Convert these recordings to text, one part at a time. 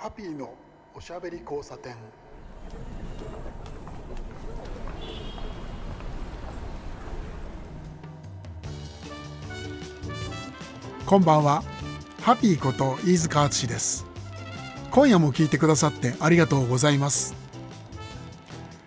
ハッピーのおしゃべり交差点。こんばんは。ハッピーこと飯塚敦です。今夜も聞いてくださってありがとうございます。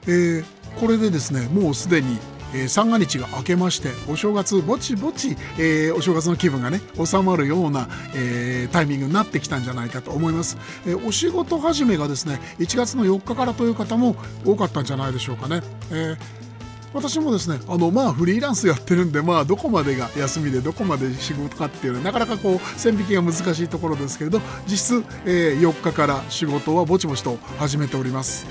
えー、これでですねもうすでにえー、三が日が明けましてお正月ぼちぼち、えー、お正月の気分がね収まるような、えー、タイミングになってきたんじゃないかと思います、え、お仕事始めがですね1月の4日からという方も多かったんじゃないでしょうかね、え私もですねあのまあフリーランスやってるんでまあどこまでが休みでどこまで仕事かっていうのはなかなかこう線引きが難しいところですけれど実質、えー、4日から仕事はぼちぼちと始めております。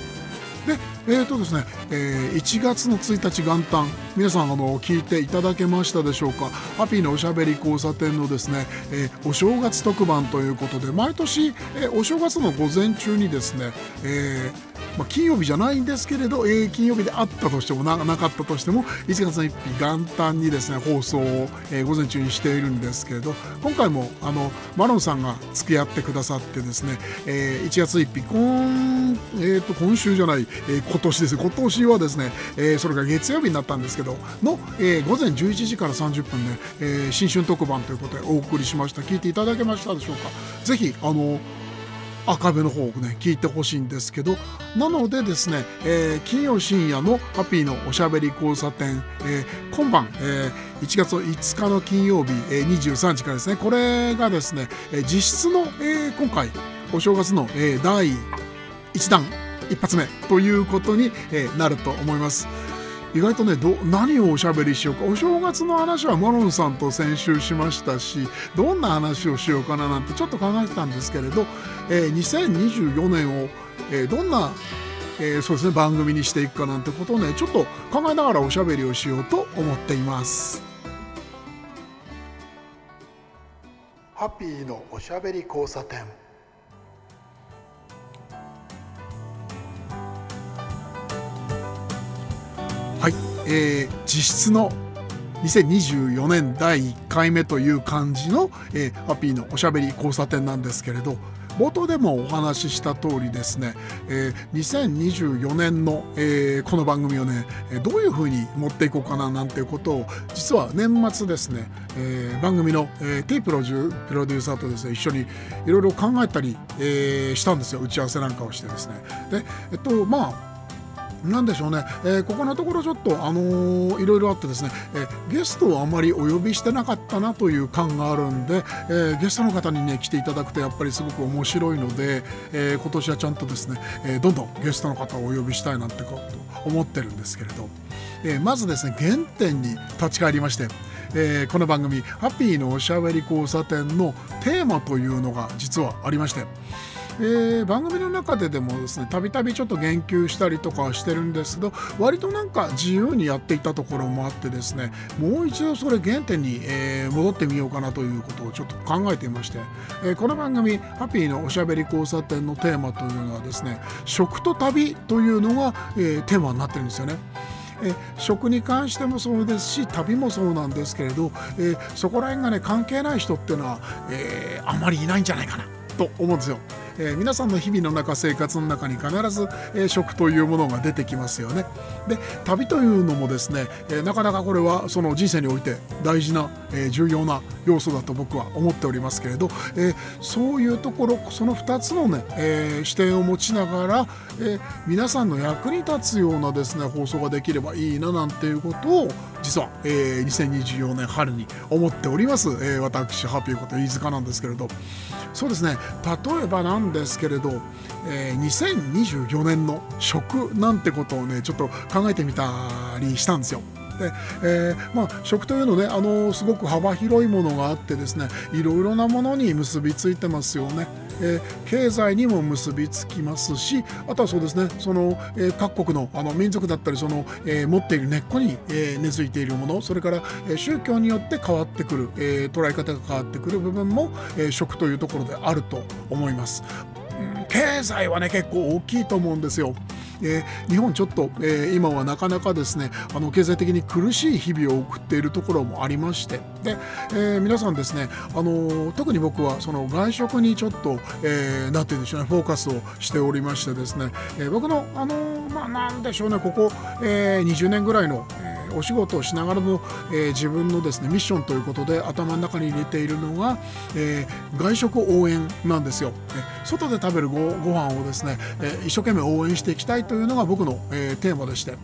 でえーとですねえー、1月の1日元旦。皆さんあの聞いていただけましたでしょうか？ハピーのおしゃべり交差点のですね、えー、お正月特番ということで毎年、えー、お正月の午前中にですね、えーまあ、金曜日じゃないんですけれど、えー、金曜日であったとしてもなかったとしても1月の1日元旦にですね放送を、えー、午前中にしているんですけれど今回もあのマロンさんが付き合ってくださってですね、えー、1月1日今,、えーと、今週じゃない、えー、今年です今年はですね、えー、それが月曜日になったんですけどの、えー、午前11時から30分で、えー、新春特番ということでお送りしました聞いていただけましたでしょうか？ぜひあの赤部の方をね聞いてほしいんですけどなのでですね、えー、金曜深夜のハッピーのおしゃべり交差点、えー、今晩、えー、1月5日の金曜日、えー、23時からですねこれがですね、えー、実質の、えー、今回お正月の、えー、第1弾一発目ということに、えー、なると思います。意外とねど何をおしゃべりしようか。お正月の話はマロンさんと先週しましたしどんな話をしようかななんてちょっと考えてたんですけれど、えー、2024年を、えー、どんなえー、そうですね番組にしていくかなんてことをねちょっと考えながらおしゃべりをしようと思っています。ハッピーのおしゃべり交差点。はい、えー、実質の2024年第1回目という感じの、えー、ハッピーのおしゃべり交差点なんですけれど冒頭でもお話しした通りですね、えー、2024年の、えー、この番組をねどういう風に持っていこうかななんていうことを実は年末ですね、えー、番組の、えー、T プロジュプロデューサーとですね一緒にいろいろ考えたり、えー、したんですよ。打ち合わせなんかをしてですね。でえっとまあなんでしょうね、えー、ここのところちょっと、あのー、いろいろあってですね、えー、ゲストをあまりお呼びしてなかったなという感があるんで、えー、ゲストの方にね来ていただくとやっぱりすごく面白いので、えー、今年はちゃんとですね、えー、どんどんゲストの方をお呼びしたいなんてこと思ってるんですけれど、えー、まずですね原点に立ち返りまして、えー、この番組「ハッピーのおしゃべり交差点」のテーマというのが実はありまして。えー、番組の中ででもですねたびたびちょっと言及したりとかはしてるんですけど割となんか自由にやっていたところもあってですねもう一度それ原点に、えー、戻ってみようかなということをちょっと考えていまして、えー、この番組「ハッピーのおしゃべり交差点」のテーマというのはですね食と旅というのが、え、テーマになってるんですよね。え食に関してもそうですし旅もそうなんですけれど、えそこら辺がね関係ない人っていうのは、えあまりいないんじゃないかなと思うんですよ。えー、皆さんの日々の中生活の中に必ず、えー、食というものが出てきますよね。で旅というのもですね、えー、なかなかこれはその人生において大事な、え、重要な要素だと僕は思っておりますけれど、え、そういうところその2つのね、え、視点を持ちながら、え、皆さんの役に立つようなですね放送ができればいいななんていうことを実は、えー、2024年春に思っております、えー、私ハッピーこと飯塚なんですけれどそうですね例えばなんですけれど、えー、2024年の食なんてことをねちょっと考えてみたりしたんですよ。でえーまあ、食というのねあのすごく幅広いものがあってですねいろいろなものに結びついてますよね。えー、経済にも結びつきますしあとはそうですねその、えー、各国のあの民族だったりその、えー、持っている根っこに、え根付いているものそれから、え宗教によって変わってくる、え捉え方が変わってくる部分も、え食というところであると思います。経済はね結構大きいと思うんですよ。えー、日本ちょっと、えー、今はなかなかですねあの経済的に苦しい日々を送っているところもありましてで、え、皆さんですねあの特に僕はその外食にちょっと、えー、て言うんでしょうねフォーカスをしておりましてですね、え、僕のあのまあなんでしょうねここ、え、20年ぐらいの、えーお仕事をしながらの、えー、自分のですねミッションということで頭の中に入れているのが、えー、外食応援なんですよ、外で食べるごご飯をですね、え一生懸命応援していきたいというのが僕の、えテーマでして。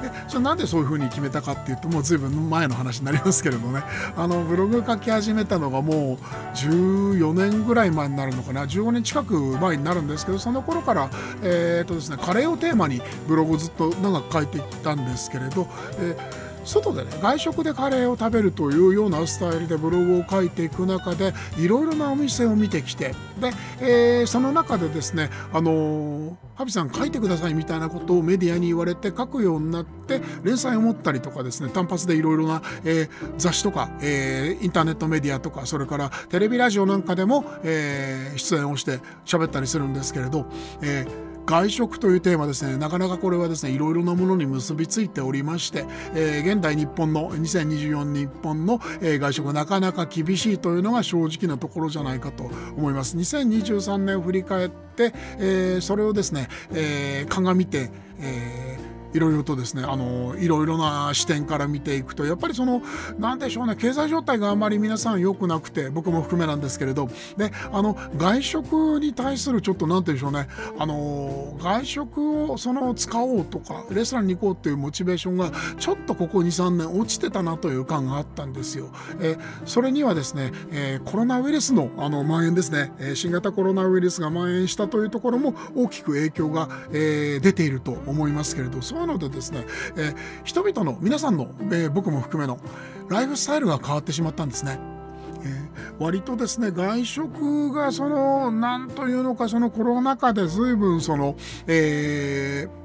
でそれなんでそういうふうに決めたかっていうともう随分前の話になりますけれどね。あのブログ書き始めたのがもう14年ぐらい前になるのかな。15年近く前になるんですけどその頃から、えーとですね、カレーをテーマにブログをずっと長く書いてきたんですけれど、えー外でね外食でカレーを食べるというようなスタイルでブログを書いていく中でいろいろなお店を見てきてで、えー、その中でですねあのー、ハビさん書いてくださいみたいなことをメディアに言われて書くようになって連載を持ったりとかですね単発でいろいろな、えー、雑誌とか、えー、インターネットメディアとかそれからテレビラジオなんかでも、えー、出演をして喋ったりするんですけれど、えー外食というテーマですね。なかなかこれはですねいろいろなものに結びついておりまして、えー、現代日本の2024日本の、えー、外食なかなか厳しいというのが正直なところじゃないかと思います。2023年を振り返って、えー、それをですね、えー、鑑みて、えーいろいろとですねあのいろいろな視点から見ていくとやっぱりその何でしょうね経済状態があまり皆さん良くなくて僕も含めなんですけれどであの外食に対するちょっと何て言うんでしょうねあの外食をその使おうとかレストランに行こうっていうモチベーションがちょっとここ23年落ちてたなという感があったんですよ。えそれにはですね、えコロナウイルスのあの蔓延ですね、え新型コロナウイルスが蔓延したというところも大きく影響が、え出ていると思いますけれどそうなのでですね、えー、人々の皆さんの、えー、僕も含めのライフスタイルが変わってしまったんですね。えー、割とですね外食がその何というのかそのコロナ禍で随分その、えー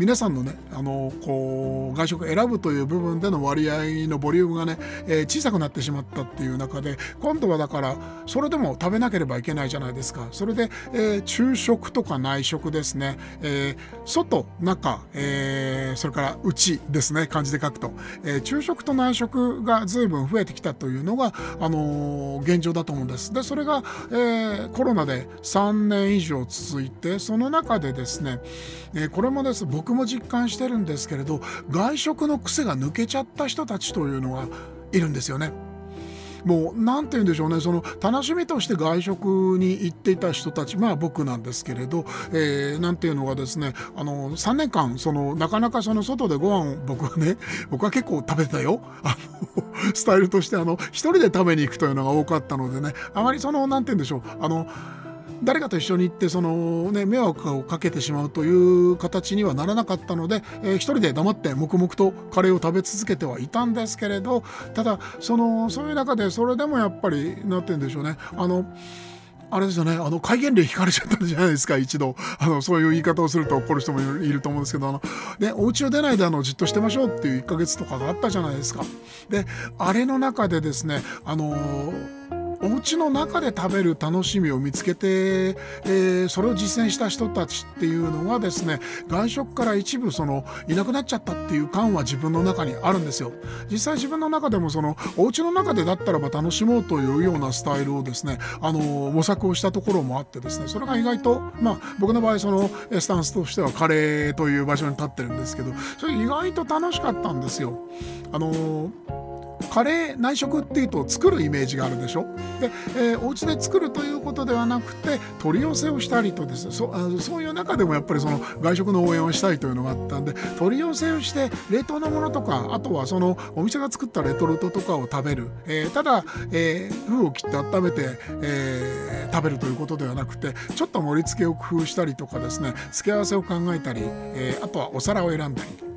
皆さんのねあのこう外食選ぶという部分での割合のボリュームがね、えー、小さくなってしまったっていう中で今度はだからそれでも食べなければいけないじゃないですか。それで、えー、昼食とか内食ですね、えー、外中、え、それから内ですね。漢字で書くと、え、昼食と内食が随分増えてきたというのが、あの、現状だと思うんです。でそれが、えー、コロナで3年以上続いてその中でですね、え、これもです。僕僕も実感してるんですけれど外食の癖が抜けちゃった人たちというのがいるんですよね。もう何て言うんでしょうね。その楽しみとして外食に行っていた人たちまあ僕なんですけれど何、えー、て言うのがですねあの3年間そのなかなかその外でご飯を僕はね僕は結構食べてたよ。あのスタイルとしてあの一人で食べに行くというのが多かったのでねあまりその何て言うんでしょう。あの誰かと一緒に行ってその、ね、迷惑をかけてしまうという形にはならなかったので、えー、一人で黙って黙々とカレーを食べ続けてはいたんですけれどただそのそういう中でそれでもやっぱり何て言うんでしょうねあのあれですよね、あの、戒厳令引かれちゃったじゃないですか、一度。あの、そういう言い方をすると怒る人もいると思うんですけど、あの、ね、お家を出ないであの、じっとしてましょうっていう1ヶ月とかがあったじゃないですか。で、あれの中でですね、あのーお家の中で食べる楽しみを見つけて、えー、それを実践した人たちっていうのはですね外食から一部そのいなくなっちゃったっていう感は自分の中にあるんですよ。実際自分の中でもそのお家の中でだったらば楽しもうというようなスタイルをですねあの模索をしたところもあってですねそれが意外とまあ僕の場合そのスタンスとしてはカレーという場所に立ってるんですけどそれ意外と楽しかったんですよ。あのカレー内食っていうと作るイメージがあるでしょ？で、えー、お家で作るということではなくて取り寄せをしたりとです。ねそあそういう中でもやっぱりその外食の応援をしたいというのがあったんで取り寄せをして冷凍のものとかあとはそのお店が作ったレトルトとかを食べる、えー、ただ、えー、封を切って温めて、えー、食べるということではなくてちょっと盛り付けを工夫したりとかですね付け合わせを考えたり、えー、あとはお皿を選んだり。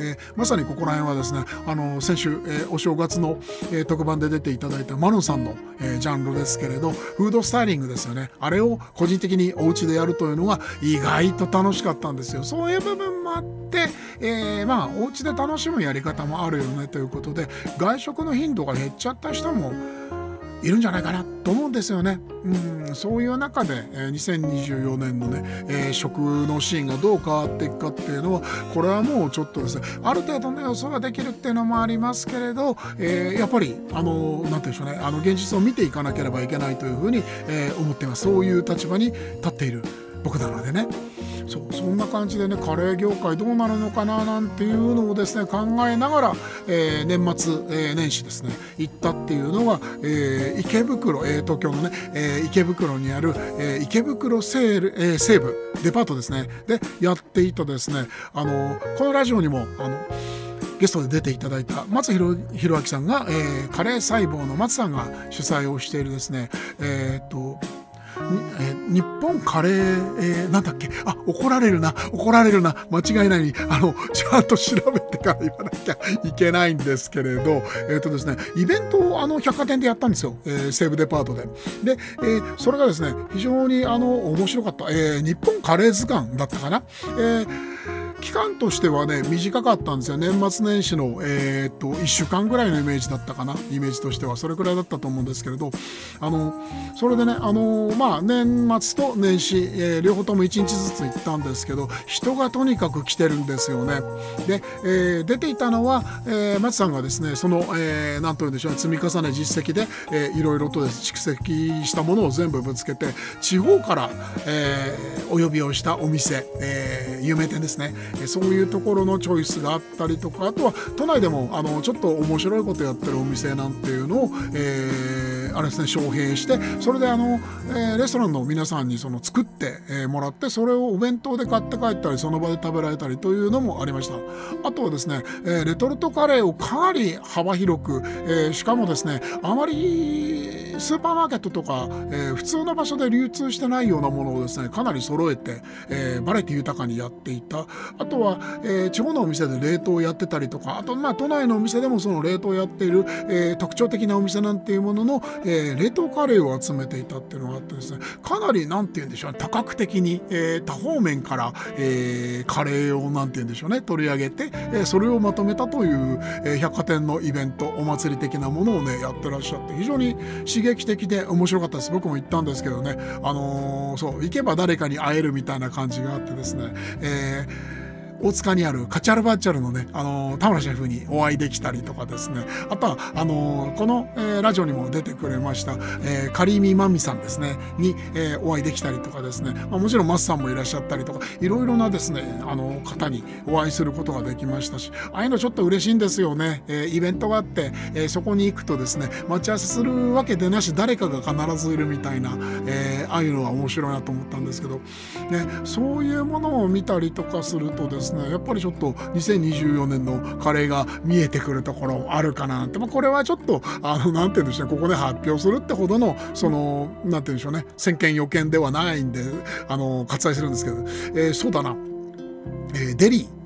えー、まさにここら辺はですねあの先週、えー、お正月の、えー、特番で出ていただいたマノさんの、えジャンルですけれどフードスタイリングですよね。あれを個人的にお家でやるというのが意外と楽しかったんですよ。そういう部分もあって、えー、まあお家で楽しむやり方もあるよねということで外食の頻度が減っちゃった人もいるんじゃないかなと思うんですよね。うん、そういう中で、え、2024年のね、えー、食のシーンがどう変わっていくかっていうのはこれはもうちょっとですねある程度の予想ができるっていうのもありますけれど、えー、やっぱりあの何て言うんでしょうねあの現実を見ていかなければいけないというふうに、えー、思っていますそういう立場に立っている僕なのでね。そうそんな感じでねカレー業界どうなるのかななんていうのをですね考えながら、えー、年末、えー、年始ですね行ったっていうのが、えー、池袋、えー、東京のね、えー、池袋にある、えー、池袋西,、えー、西部デパートですねでやっていたですねあのこのラジオにもあのゲストで出ていただいた松弘明さんが、えー、カレー細胞の松さんが主催をしているですねえー、っと、日本カレー、えー、なんだっけ？あ怒られるな。怒られるな。間違いない。にあのちゃんと調べてから言わなきゃいけないんですけれど。えっ、ー、とですねイベントをあの百貨店でやったんですよ、えー、西武デパートで。で、えー、それがですね非常にあの面白かった、えー、日本カレー図鑑だったかな、えー期間としてはね短かったんですよ。年末年始の、えー、っと1週間ぐらいのイメージだったかな。イメージとしては。それくらいだったと思うんですけれど。あのそれでねあのまあ年末と年始、えー、両方とも1日ずつ行ったんですけど人がとにかく来てるんですよね。で、えー、出ていたのは、えー、松さんがですねその、えー、というんでしょう積み重ね実績で、えー、いろいろと蓄積したものを全部ぶつけて地方から、えー、お呼びをしたお店、えー、有名店ですね。そういうところのチョイスがあったりとかあとは都内でもあのちょっと面白いことやってるお店なんていうのを、えー、あれですね招聘してそれであの、えー、レストランの皆さんにその作って、えー、もらってそれをお弁当で買って帰ったりその場で食べられたりというのもありました。あとはですね、えー、レトルトカレーをかなり幅広く、えー、しかもですねあまりスーパーマーケットとか、えー、普通の場所で流通してないようなものをですねかなり揃えて、えー、バラエティ豊かにやっていた。あとは、えー、地方のお店で冷凍をやってたりとかあとまあ都内のお店でもその冷凍をやっている、えー、特徴的なお店なんていうものの、えー、冷凍カレーを集めていたっていうのがあってですねかなりなんて言うんでしょうね多角的に、えー、多方面から、えー、カレーをなんて言うんでしょうね取り上げて、え、それをまとめたという、え、百貨店のイベントお祭り的なものをねやってらっしゃって非常に刺激的で面白かったです。僕も行ったんですけどねあの、そう行けば誰かに会えるみたいな感じがあってですね、えー大塚にあるカチャルバッチャルのね、あの田村シェフにお会いできたりとかですね、あとは、あのこの、えー、ラジオにも出てくれました、えー、カリーミマミさんですね、に、えー、お会いできたりとかですね、まあ、もちろんマスさんもいらっしゃったりとか、いろいろなですね、あの方にお会いすることができましたし、ああいうのちょっと嬉しいんですよね。えー、イベントがあって、えー、そこに行くとですね、待ち合わせするわけでなし、誰かが必ずいるみたいな、えー、ああいうのは面白いなと思ったんですけど、ね、そういうものを見たりとかするとですね、やっぱりちょっと2024年のカレーが見えてくるところあるかなって、まあ、これはちょっとあのなんて言うんでしょうね。ここで発表するってほどのそのなんて言うんでしょうね。先見予見ではないんであの割愛するんですけど、えー、そうだな、えー、デリー。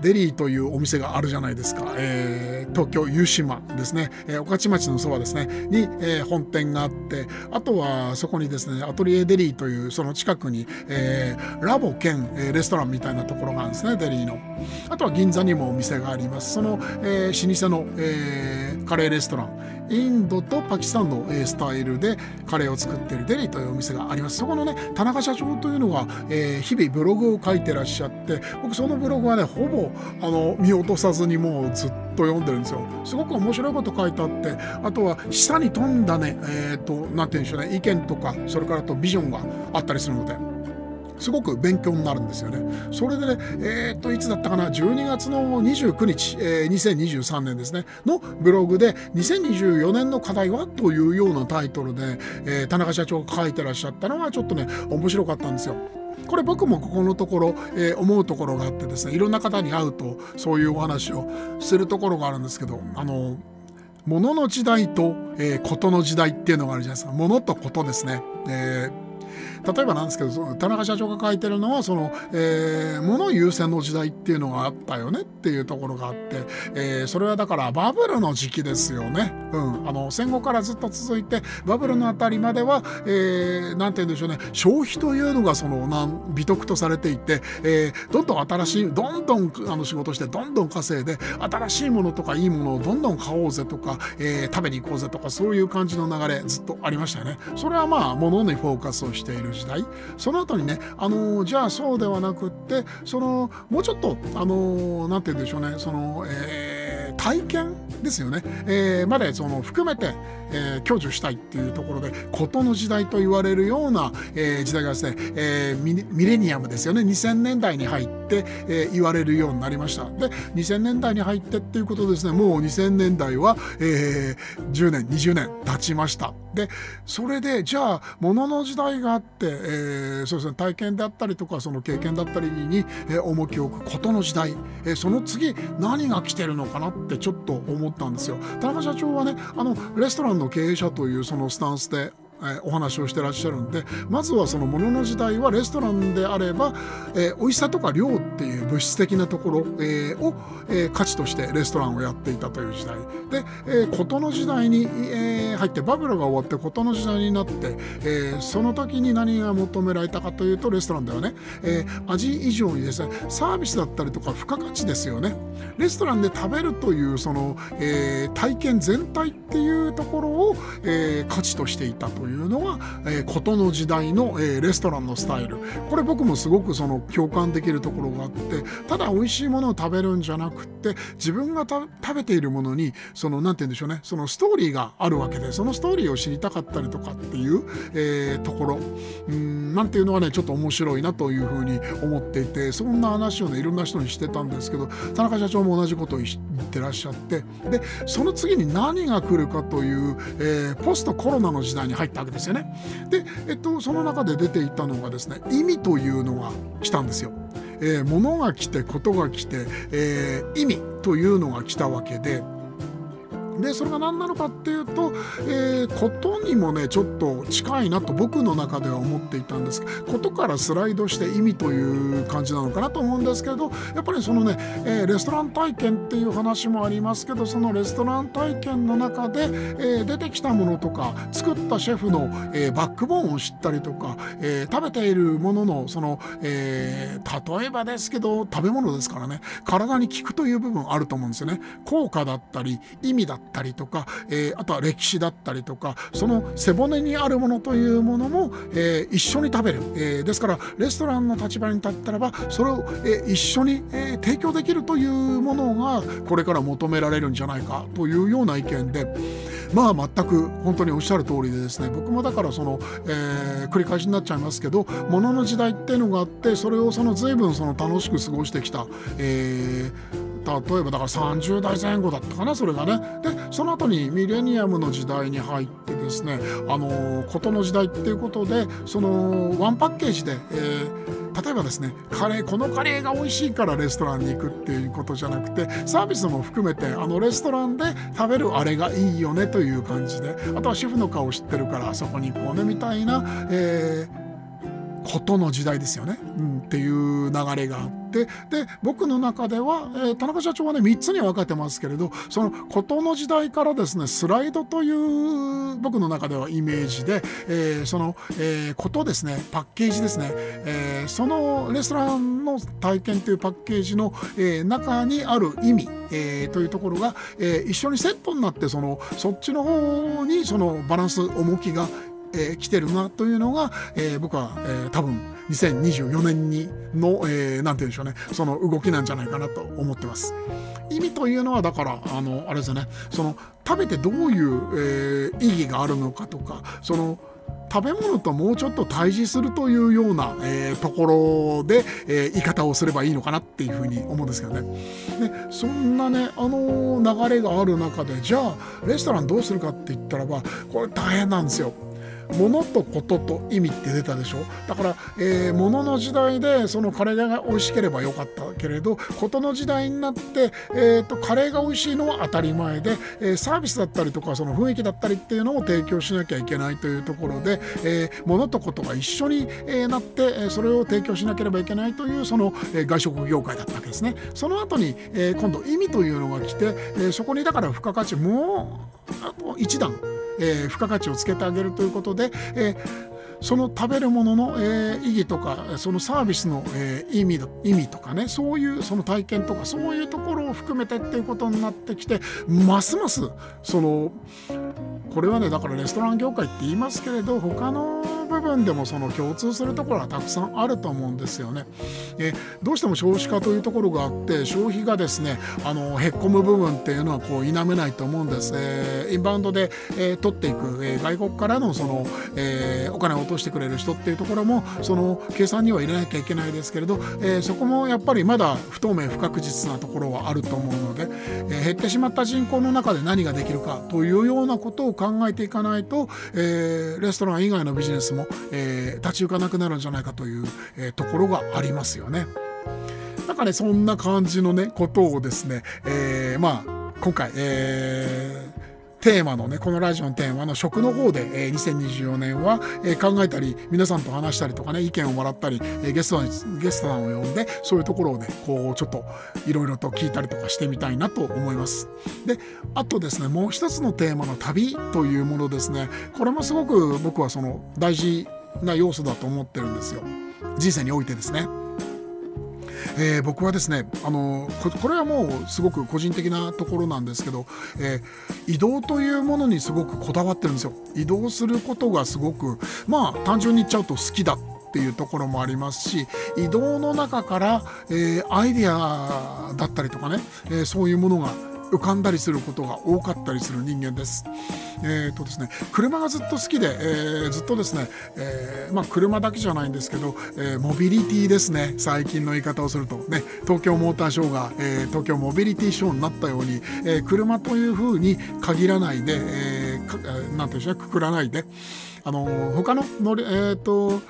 デリーというお店があるじゃないですか、えー、東京湯島ですね、えー、御徒町のそばですね。に、えー、本店があってあとはそこにですねアトリエデリーというその近くに、えー、ラボ兼、えー、レストランみたいなところがあるんですね。デリーの。あとは銀座にもお店があります。その、えー、老舗の、えー、カレーレストラン。インドとパキスタンのスタイルでカレーを作ってるデリーというお店があります。そこのね田中社長というのが、えー、日々ブログを書いてらっしゃって僕そのブログはねほぼあの見落とさずにもうずっと読んでるんですよ。すごく面白いこと書いてあってあとは下に飛んだねえっ、ー、と何て言うんでしょうね意見とかそれからとビジョンがあったりするので。すごく勉強になるんですよね。それでね、えー、っと、いつだったかな、12月の29日、えー、2023年ですね、のブログで、2024年の課題は？というようなタイトルで、えー、田中社長が書いてらっしゃったのが、ちょっとね、面白かったんですよ。これ僕もここのところ、えー、思うところがあってですねいろんな方に会うとそういうお話をするところがあるんですけどあの物の時代と、えー、ことの時代っていうのがあるじゃないですか物とことですね。えー例えばなんですけど田中社長が書いてるのはその、えー、物優先の時代っていうのがあったよねっていうところがあって、えー、それはだからバブルの時期ですよね、うん、あの戦後からずっと続いてバブルのあたりまでは何、えー、て言うんでしょうね。消費というのがそのなん美徳とされていて、えー、どんどん新しいどんどんあの仕事してどんどん稼いで新しいものとかいいものをどんどん買おうぜとか、えー、食べに行こうぜとかそういう感じの流れずっとありましたよね。それはまあ物にフォーカスをしてている時代。その後にね、あのー、じゃあそうではなくってそのもうちょっとあのー、て言うんでしょうね。その、えー、体験ですよね、えー、までその含めて、えー、享受したいっていうところで事の時代と言われるような、えー、時代がですね、えー、ミレニアムですよね。2000年代に入って、えー、言われるようになりました。で2000年代に入ってっていうことですねもう2000年代は、えー、10年20年経ちました。でそれでじゃあ物の時代があって、えー、そうですね体験であったりとかその経験だったりに、えー、重きを置くことの時代、えー、その次何が来てるのかなってってちょっと思ったんですよ。田中社長はねあのレストランの経営者というそのスタンスでえお話をしてらっしゃるんでまずはそのものの時代はレストランであれば、えー、美味しさとか量っていう物質的なところ、えー、を、えー、価値としてレストランをやっていたという時代。で、えー、事の時代に、え、入ってバブルが終わって事の時代になって、え、その時に何が求められたかというとレストランではね、え、味以上にですねサービスだったりとか付加価値ですよね。レストランで食べるというその、え、体験全体っていうところを、え、価値としていたとというのが、えー、事の時代の、えー、レストランのスタイル。これ僕もすごくその共感できるところがあってただ美味しいものを食べるんじゃなくて自分が食べているものにその何て言うんでしょうねそのストーリーがあるわけでそのストーリーを知りたかったりとかっていう、えー、ところ。うんなんていうのはねちょっと面白いなというふうに思っていてそんな話をねいろんな人にしてたんですけど田中社長も同じことを言ってらっしゃってでその次に何が来るかという、えー、ポストコロナの時代に入ってったわけですよね。で、えっと、その中で出ていたのがですね意味というのが来たんですよ。えー、物が来てことが来て、えー、意味というのが来たわけで。でそれが何なのかっていうと、えー、ことにもねちょっと近いなと僕の中では思っていたんです。ことからスライドして意味という感じなのかなと思うんですけどやっぱりそのね、えー、レストラン体験っていう話もありますけどそのレストラン体験の中で、えー、出てきたものとか作ったシェフの、えバックボーンを知ったりとか、え食べているもののその、え例えばですけど食べ物ですからね体に効くという部分あると思うんですよね。効果だったり意味だったりたりとか、えー、あとは歴史だったりとかその背骨にあるものというものも、えー、一緒に食べる、えー、ですからレストランの立場に立ったらばそれを、え、一緒に、え、提供できるというものがこれから求められるんじゃないかというような意見でまあ全く本当におっしゃる通りでですね僕もだからその、え、繰り返しになっちゃいますけどものの時代っていうのがあってそれをその随分その楽しく過ごしてきた、えー、例えばだから30代前後だったかなそれがね。でその後にミレニアムの時代に入ってですねあの事の時代っていうことでそのワンパッケージで、えー、例えばですねカレーこのカレーが美味しいからレストランに行くっていうことじゃなくてサービスも含めてあのレストランで食べるあれがいいよねという感じであとは主婦の顔知ってるからあそこに行こうねみたいな、えーことの時代ですよね、うん、っていう流れがあって。で僕の中では、えー、田中社長はね3つに分かれてますけれどそのことの時代からですねスライドという僕の中ではイメージで、えー、その、えー、ことですねパッケージですね、えー、そのレストランの体験というパッケージの、えー、中にある意味、えー、というところが、えー、一緒にセットになってそのそっちの方にそのバランス重きがえー、来てるなというのが、えー、僕は、えー、多分2024年にの、えー、なんて言うんでしょうねその動きなんじゃないかなと思ってます。意味というのはだからあのあれですよねその食べてどういう、えー、意義があるのかとかその食べ物ともうちょっと対峙するというような、えー、ところで、えー、言い方をすればいいのかなっていうふうに思うんですけどね。でそんなね、あのー、流れがある中でじゃあレストランどうするかって言ったらばこれ大変なんですよ。物とことと意味って出たでしょ？だから、えー、物の時代でそのカレーが美味しければよかったけれどことの時代になって、えーと、カレーが美味しいのは当たり前で、えー、サービスだったりとかその雰囲気だったりっていうのを提供しなきゃいけないというところで、えー、物とことが一緒に、え、なってそれを提供しなければいけないというその、え、外食業界だったわけですね。その後に、えー、今度意味というのが来て、えー、そこにだから付加価値も1段えー、付加価値をつけてあげるということで、えーその食べるものの、えー、意義とかそのサービスの、えー、意味意味とかねそういうその体験とかそういうところを含めてっていうことになってきてますますそのこれはねだからレストラン業界って言いますけれど他の部分でもその共通するところはたくさんあると思うんですよね。えどうしても少子化というところがあって消費がですねあのへっこむ部分っていうのはこう否めないと思うんです。えー、インバウンドで、えー、取っていく、えー、外国からのその、えー、お金を落としてくれる人っていうところもその計算には入れなきゃいけないですけれど、えー、そこもやっぱりまだ不透明不確実なところはあると思うので、えー、減ってしまった人口の中で何ができるかというようなことを考えていかないと、えー、レストラン以外のビジネスも、えー、立ち行かなくなるんじゃないかという、えー、ところがありますよね。なんかねそんな感じのねことをですね、えー、まあ今回、えーテーマのねこのラジオのテーマの食の方で、えー、2024年は、えー、考えたり皆さんと話したりとかね意見をもらったり、えー、ゲストゲストさんを呼んでそういうところをねこうちょっといろいろと聞いたりとかしてみたいなと思います。であとですねもう一つのテーマの旅というものですねこれもすごく僕はその大事な要素だと思ってるんですよ人生においてですね。えー、僕はですねあのこれはもうすごく個人的なところなんですけど、えー、移動というものにすごくこだわってるんですよ。移動することがすごくまあ単純に言っちゃうと好きだっていうところもありますし移動の中から、えー、アイデアだったりとかね、えそういうものが浮かんだりすることが多かったりする人間です。えーとですね、車がずっと好きで、えー、ずっとですね、えー、まあ、車だけじゃないんですけど、えー、モビリティですね。最近の言い方をすると、ね、東京モーターショーが、え東京モビリティショーになったように、え車というふうに限らないで、えー、ていうんでしょうくくらないで、あの他の乗り、えーと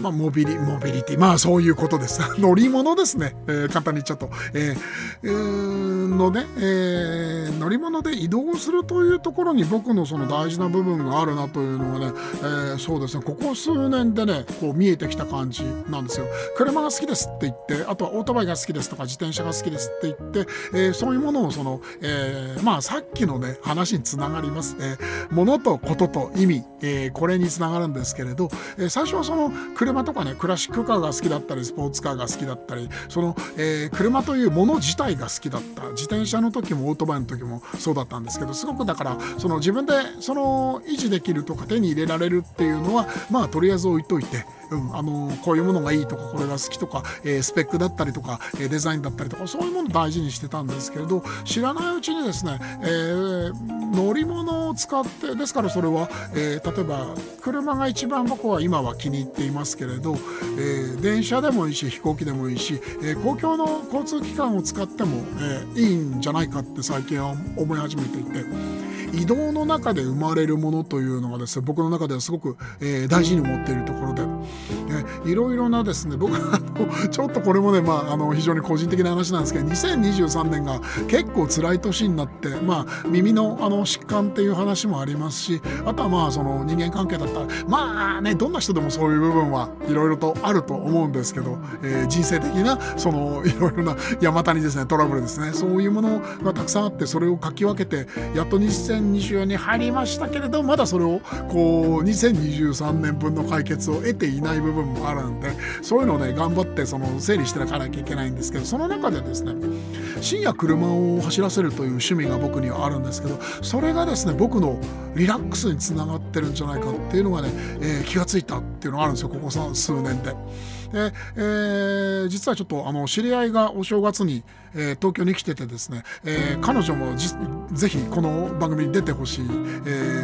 まあ、モビリ、モビリティ。まあ、そういうことです。乗り物ですね。えー、簡単に言っちゃうと。えー、のね、えー、乗り物で移動するというところに僕のその大事な部分があるなというのがね、えー、そうですね、ここ数年でね、こう見えてきた感じなんですよ。車が好きですって言って、あとはオートバイが好きですとか自転車が好きですって言って、えー、そういうものをその、えー、まあ、さっきのね、話につながります。えー、物とことと意味、えー、これにつながるんですけれど、えー、最初はその車とかねクラシックカーが好きだったりスポーツカーが好きだったりその、えー、車というもの自体が好きだった。自転車の時もオートバイの時もそうだったんですけどすごくだからその自分でその維持できるとか手に入れられるっていうのはまあとりあえず置いといてうん、あのこういうものがいいとかこれが好きとか、えー、スペックだったりとか、え、デザインだったりとかそういうものを大事にしてたんですけれど知らないうちにですね、えー、乗り物を使ってですからそれは、え例えば車が一番僕は今は気に入っていますけれど、え電車でもいいし飛行機でもいいし、え公共の交通機関を使っても、えいいんじゃないかって最近は思い始めていて。移動の中で生まれるものというのがですね僕の中ではすごく、えー、大事に思っているところで、えいろいろなですね僕はちょっとこれもね、まあ、あの非常に個人的な話なんですけど2023年が結構辛い年になって、まあ、耳のあの疾患っていう話もありますしあとはまあその人間関係だったらまあねどんな人でもそういう部分はいろいろとあると思うんですけど、えー、人生的なそのいろいろな山谷ですねトラブルですねそういうものがたくさんあってそれをかき分けてやっと2000 2024に入りましたけれどまだそれをこう2023年分の解決を得ていない部分もあるんでそういうのをね頑張ってその整理していかなきゃいけないんですけどその中でですね深夜車を走らせるという趣味が僕にはあるんですけどそれがですね僕のリラックスにつながってるんじゃないかっていうのがね、えー、気がついたっていうのがあるんですよここ数年で。で、えー、実はちょっとあの知り合いがお正月に、えー、東京に来ててですね、えー、彼女もぜひこの番組に出てほしい、え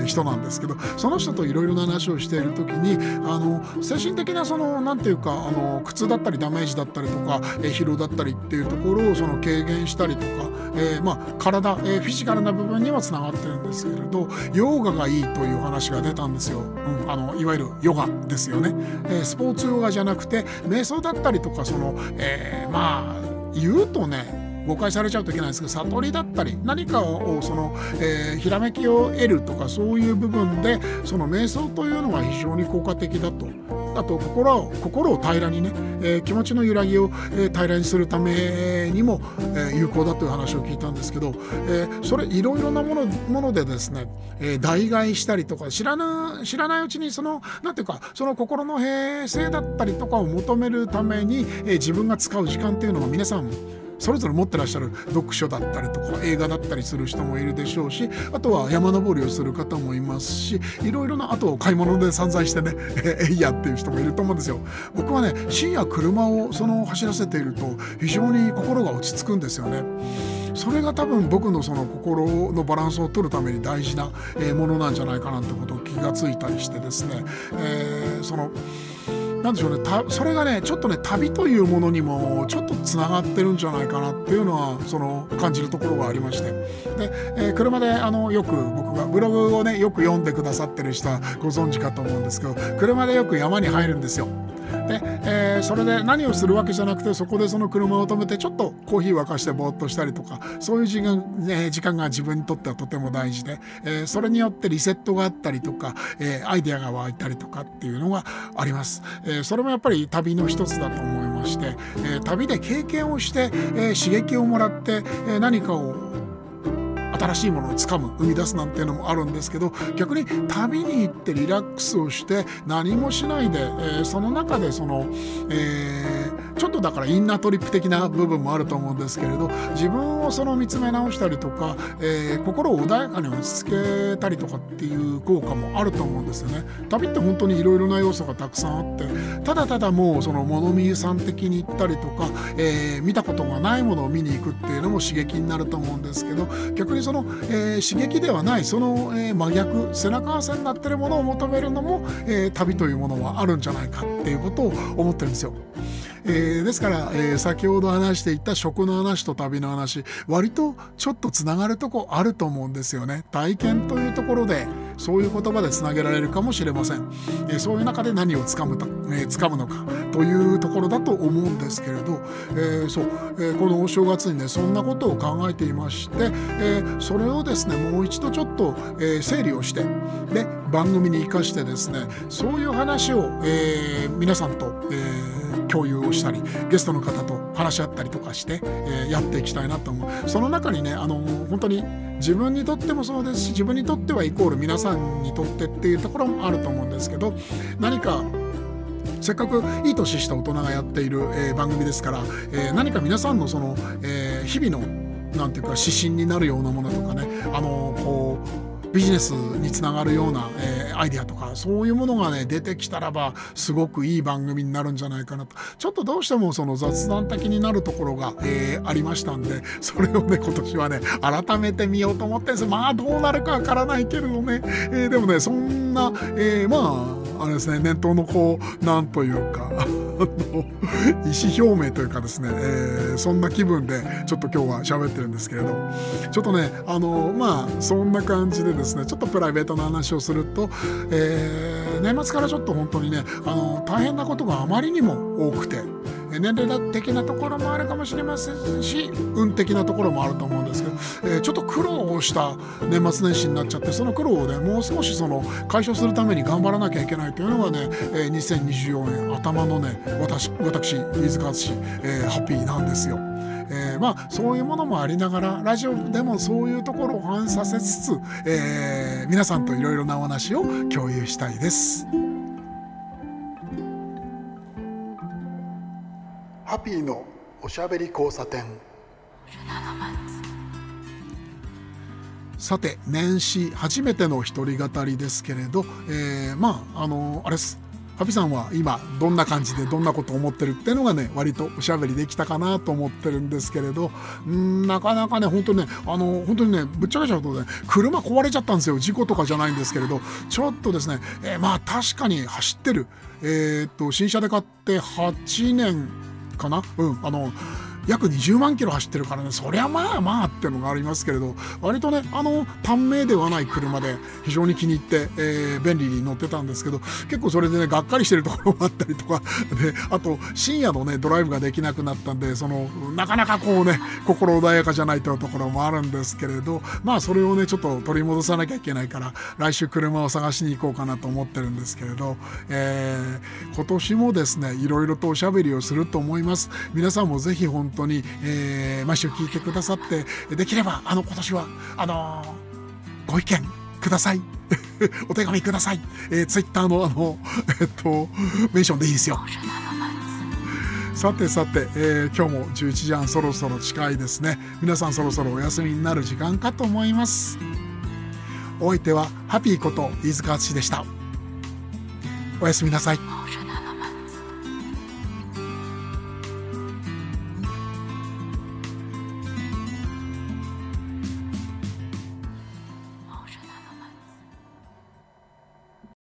ー、人なんですけどその人といろいろな話をしている時にあの精神的なその何ていうかあの苦痛だったりダメージだったりとか、えー、疲労だったりっていうところをその軽減したりとか、えー、まあ体、えー、フィジカルな部分にはつながってるんですけれどヨガがいいという話が出たんですよ、うん、あのいわゆるヨガですよね、えー、スポーツヨガじゃなくて瞑想だったりとかその、えー、まあ言うとね誤解されちゃうといけないんですけど悟りだったり何かをその、えー、ひらめきを得るとかそういう部分でその瞑想というのは非常に効果的だと。あと心を心を平らにね、えー、気持ちの揺らぎを、えー、平らにするためにも、え有効だという話を聞いたんですけど、えそれいろいろなものものでですね、え代替したりとか知らな知らないうちにその何ていうかその心の平静だったりとかを求めるために、え自分が使う時間っていうのが皆さんそれぞれ持ってらっしゃる読書だったりとか映画だったりする人もいるでしょうしあとは山登りをする方もいますしいろいろなあと買い物で散財してねえ いやっていう人もいると思うんですよ。僕はね深夜車をその走らせていると非常に心が落ち着くんですよね。それが多分僕のその心のバランスを取るために大事なものなんじゃないかなってことを気がついたりしてですね、えー、その何でしょうねそれがねちょっとね旅というものにもちょっとつながってるんじゃないかなっていうのはその感じるところがありましてで、えー、車であのよく僕がブログをねよく読んでくださってる人はご存知かと思うんですけど車でよく山に入るんですよ。で、えー、それで何をするわけじゃなくてそこでその車を止めてちょっとコーヒー沸かしてぼーっとしたりとかそういう時間,、えー、時間が自分にとってはとても大事で、えー、それによってリセットがあったりとか、えアイデアが湧いたりとかっていうのがあります。えそれもやっぱり旅の一つだと思いまして、え旅で経験をして、え刺激をもらって、え何かを新しいものをつかむ生み出すなんていうのもあるんですけど逆に旅に行ってリラックスをして何もしないで、えー、その中でその、えー、ちょっとだからインナートリップ的な部分もあると思うんですけれど自分をその見つめ直したりとか、えー、心を穏やかに落ち着けたりとかっていう効果もあると思うんですよね。旅って本当にいろいろな要素がたくさんあってただただもうその物見遊山的に行ったりとか、えー、見たことがないものを見に行くっていうのも刺激になると思うんですけど逆にその、えー、刺激ではないその、えー、真逆背中合わせになってるものを求めるのも、えー、旅というものはあるんじゃないかっていうことを思ってるんですよ。えー、ですから、えー、先ほど話していた食の話と旅の話割とちょっとつながるとこあると思うんですよね。体験というところでそういう言葉でつなげられるかもしれません、えー、そういう中で何をつかむえー、むのかというところだと思うんですけれど、え、そう、え、このお正月にねそんなことを考えていまして、え、それをですねもう一度ちょっと、え、整理をしてで番組に生かしてですねそういう話を、え、皆さんと、えー共有をしたりゲストの方と話し合ったりとかして、えー、やっていきたいなと思う。その中にねあの本当に自分にとってもそうですし自分にとってはイコール皆さんにとってっていうところもあると思うんですけど何かせっかくいい年した大人がやっている、えー、番組ですから、えー、何か皆さんのその、えー、日々のなんていうか指針になるようなものとかねあのこうビジネスにつながるような、えー、アイデアとかそういうものがね出てきたらばすごくいい番組になるんじゃないかなと。ちょっとどうしてもその雑談的になるところが、えー、ありましたんでそれをね今年はね改めて見ようと思ってんです。まあどうなるかわからないけれどね、えー、でもねそんな、えー、まああれですね念頭のこうなんというか 意思表明というかですね、えー、そんな気分でちょっと今日は喋ってるんですけれどちょっとねあのまあそんな感じでですねちょっとプライベートな話をすると、えー、年末からちょっと本当にねあの大変なことがあまりにも多くて。年齢的なところもあるかもしれませんし運的なところもあると思うんですけど、えー、ちょっと苦労をした年末年始になっちゃってその苦労をねもう少しその解消するために頑張らなきゃいけないというのがね、えー、2024年頭のね私私飯塚淳、えー、ハッピーなんですよ。えー、まあそういうものもありながらラジオでもそういうところを反映させつつ、えー、皆さんといろいろなお話を共有したいです。ハッピーのおしゃべり交差点。さて年始初めての一人語りですけれど、えー、まああのあれです。ハピさんは今どんな感じでどんなことを思ってるっていうのがね割とおしゃべりできたかなと思ってるんですけれどんなかなかね本当にねあの本当にねぶっちゃけちゃうとね車壊れちゃったんですよ。事故とかじゃないんですけれどちょっとですね、えー、まあ確かに走ってるえー、っと新車で買って8年かな？うんあの約20万キロ走ってるからね。そりゃまあまあってのがありますけれど。割とねあの短命ではない車で非常に気に入って、えー、便利に乗ってたんですけど結構それでねがっかりしてるところもあったりとか。であと深夜のねドライブができなくなったんでそのなかなかこうね心穏やかじゃないというところもあるんですけれど。まあそれをねちょっと取り戻さなきゃいけないから来週車を探しに行こうかなと思ってるんですけれど、えー、今年もですねいろいろとおしゃべりをすると思います。皆さんもぜひ本当に、えー、毎週聞いてくださってできればあの今年はあのー、ご意見ください。お手紙ください、えー、ツイッターのあのえっとメンションでいいですよ。さてさて、えー、今日も11時半そろそろ近いですね。皆さんそろそろお休みになる時間かと思います。お相手はハピーこと飯塚敦でした。おやすみなさい。